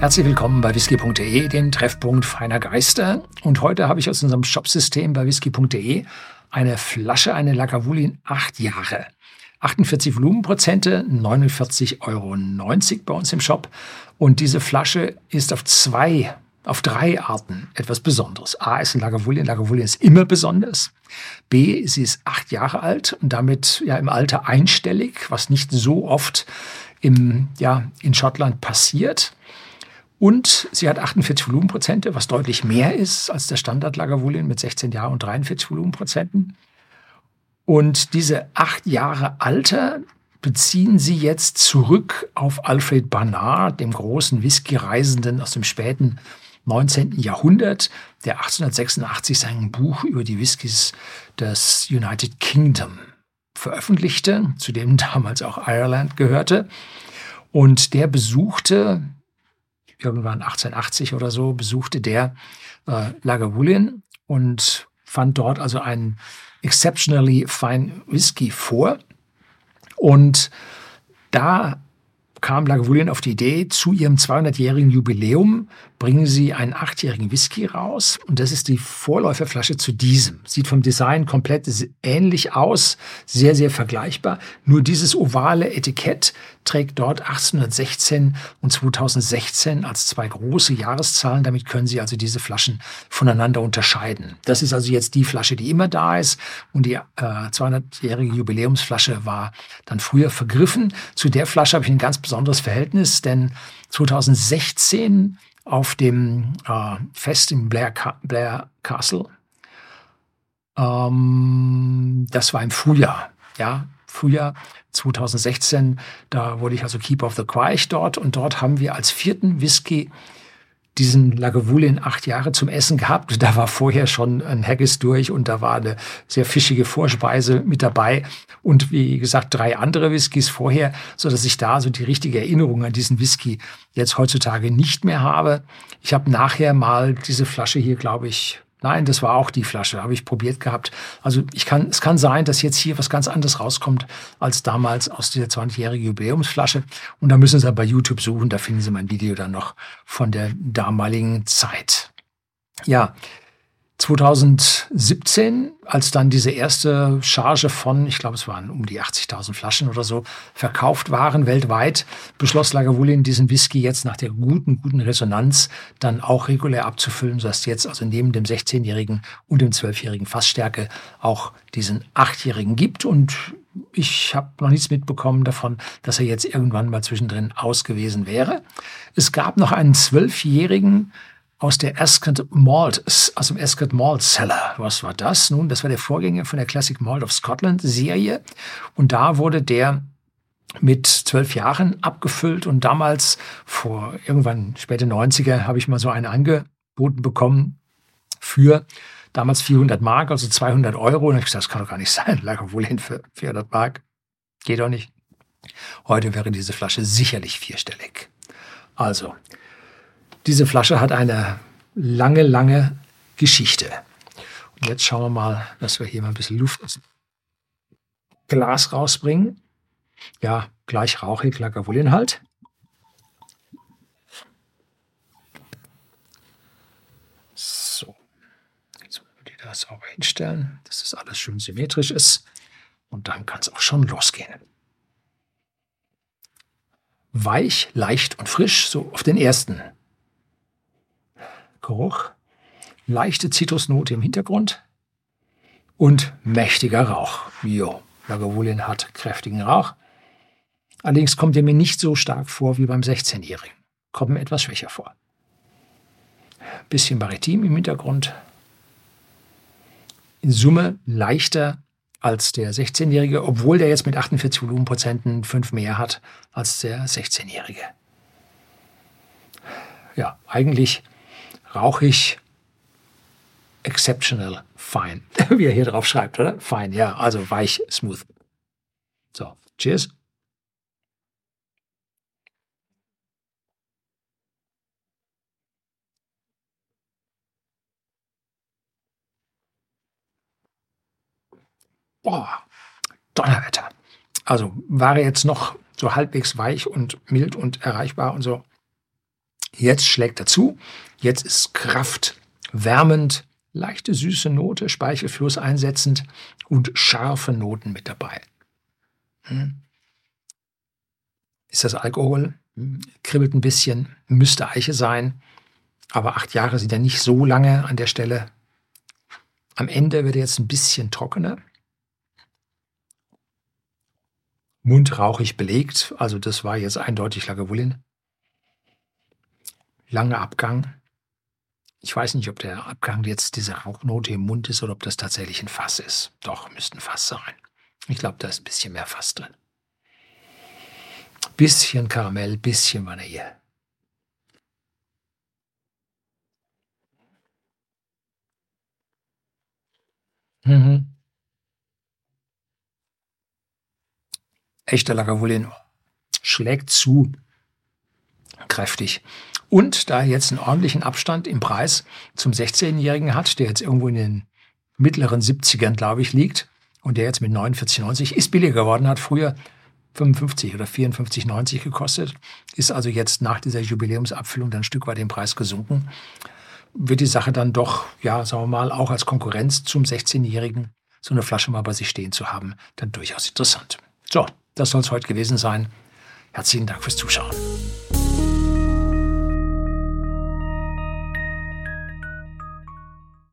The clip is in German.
Herzlich willkommen bei whisky.de, dem Treffpunkt feiner Geister. Und heute habe ich aus unserem Shopsystem bei whisky.de eine Flasche, eine Lagavulin 8 Jahre. 48 Volumenprozente, 49,90 Euro bei uns im Shop. Und diese Flasche ist auf zwei, auf drei Arten etwas Besonderes. A ist ein Lagavulin. Lagavulin ist immer besonders. B, sie ist acht Jahre alt und damit ja im Alter einstellig, was nicht so oft im, ja, in Schottland passiert. Und sie hat 48 Volumenprozente, was deutlich mehr ist als der Standard Lagavulin mit 16 Jahren und 43 Volumenprozenten. Und diese acht Jahre Alter beziehen sie jetzt zurück auf Alfred Barnard, dem großen Whisky-Reisenden aus dem späten 19. Jahrhundert, der 1886 sein Buch über die Whiskys des United Kingdom veröffentlichte, zu dem damals auch Ireland gehörte. Und der besuchte irgendwann 1880 oder so, besuchte der äh, Lagavulin und fand dort also einen exceptionally fine Whisky vor. Und da kam Lagavulin auf die Idee, zu ihrem 200-jährigen Jubiläum bringen sie einen achtjährigen Whisky raus. Und das ist die Vorläuferflasche zu diesem. Sieht vom Design komplett ähnlich aus, sehr, sehr vergleichbar. Nur dieses ovale Etikett trägt dort 1816 und 2016 als zwei große Jahreszahlen. Damit können Sie also diese Flaschen voneinander unterscheiden. Das ist also jetzt die Flasche, die immer da ist. Und die äh, 200-jährige Jubiläumsflasche war dann früher vergriffen. Zu der Flasche habe ich ein ganz besonderes Verhältnis, denn 2016 auf dem äh, Fest im Blair, Blair Castle, ähm, das war im Frühjahr, ja, Frühjahr 2016, da wurde ich also Keeper of the Quaich dort und dort haben wir als vierten Whisky diesen Lagavulin acht Jahre zum Essen gehabt. Da war vorher schon ein Haggis durch und da war eine sehr fischige Vorspeise mit dabei und wie gesagt drei andere Whiskys vorher, so dass ich da so die richtige Erinnerung an diesen Whisky jetzt heutzutage nicht mehr habe. Ich habe nachher mal diese Flasche hier, glaube ich, Nein, das war auch die Flasche, habe ich probiert gehabt. Also ich kann, es kann sein, dass jetzt hier was ganz anderes rauskommt als damals aus dieser 20-jährigen Jubiläumsflasche. Und da müssen Sie bei YouTube suchen, da finden Sie mein Video dann noch von der damaligen Zeit. Ja, 2017, als dann diese erste Charge von, ich glaube, es waren um die 80.000 Flaschen oder so, verkauft waren weltweit, beschloss Lagavulin diesen Whisky jetzt nach der guten, guten Resonanz dann auch regulär abzufüllen, sodass jetzt also neben dem 16-jährigen und dem 12-jährigen Fassstärke auch diesen 8-jährigen gibt. Und ich habe noch nichts mitbekommen davon, dass er jetzt irgendwann mal zwischendrin aus gewesen wäre. Es gab noch einen 12-jährigen aus der Ascot Malt, aus dem Ascot Malt Cellar. Was war das? Nun, das war der Vorgänger von der Classic Malt of Scotland Serie. Und da wurde der mit zwölf Jahren abgefüllt und damals vor irgendwann späte 90er habe ich mal so einen angeboten bekommen für damals 400 Mark, also 200 Euro. Und ich gesagt, das kann doch gar nicht sein. Lag wohl hin für 400 Mark. Geht doch nicht. Heute wäre diese Flasche sicherlich vierstellig. Also, diese Flasche hat eine lange, lange Geschichte. Und jetzt schauen wir mal, dass wir hier mal ein bisschen Luft aus dem Glas rausbringen. Ja, gleich rauchig, Lagavulin-Halt. So, jetzt müssen wir die da sauber hinstellen, dass das alles schön symmetrisch ist. Und dann kann es auch schon losgehen. Weich, leicht und frisch, so auf den ersten Geruch, leichte Zitrusnote im Hintergrund und mächtiger Rauch. Jo, Lagavulin hat kräftigen Rauch. Allerdings kommt er mir nicht so stark vor wie beim 16-Jährigen. Kommt mir etwas schwächer vor. Bisschen Maritim im Hintergrund. In Summe leichter als der 16-Jährige, obwohl der jetzt mit 48 Volumenprozenten fünf mehr hat als der 16-Jährige. Ja, eigentlich rauchig, exceptional, fine. Wie er hier drauf schreibt, oder? Fine, ja, also weich, smooth. So, cheers. Boah, Donnerwetter. Also war er jetzt noch so halbwegs weich und mild und erreichbar und so, Jetzt schlägt er zu. Jetzt ist Kraft wärmend, leichte süße Note, Speichelfluss einsetzend und scharfe Noten mit dabei. Hm. Ist das Alkohol? Hm. Kribbelt ein bisschen, müsste Eiche sein. Aber acht Jahre sind ja nicht so lange an der Stelle. Am Ende wird er jetzt ein bisschen trockener. Mund rauchig belegt, also das war jetzt eindeutig Lagavulin. Langer Abgang. Ich weiß nicht, ob der Abgang jetzt diese Rauchnote im Mund ist oder ob das tatsächlich ein Fass ist. Doch, müsste ein Fass sein. Ich glaube, da ist ein bisschen mehr Fass drin. Bisschen Karamell, bisschen Vanille. Mhm. Echter Lagavulin schlägt zu. Kräftig. Und da er jetzt einen ordentlichen Abstand im Preis zum 16-Jährigen hat, der jetzt irgendwo in den mittleren 70ern, glaube ich, liegt und der jetzt mit 49,90 ist billiger geworden, hat früher 55 oder 54,90 gekostet, ist also jetzt nach dieser Jubiläumsabfüllung dann ein Stück weit im Preis gesunken, wird die Sache dann doch, ja, sagen wir mal, auch als Konkurrenz zum 16-Jährigen so eine Flasche mal bei sich stehen zu haben, dann durchaus interessant. So, das soll es heute gewesen sein. Herzlichen Dank fürs Zuschauen.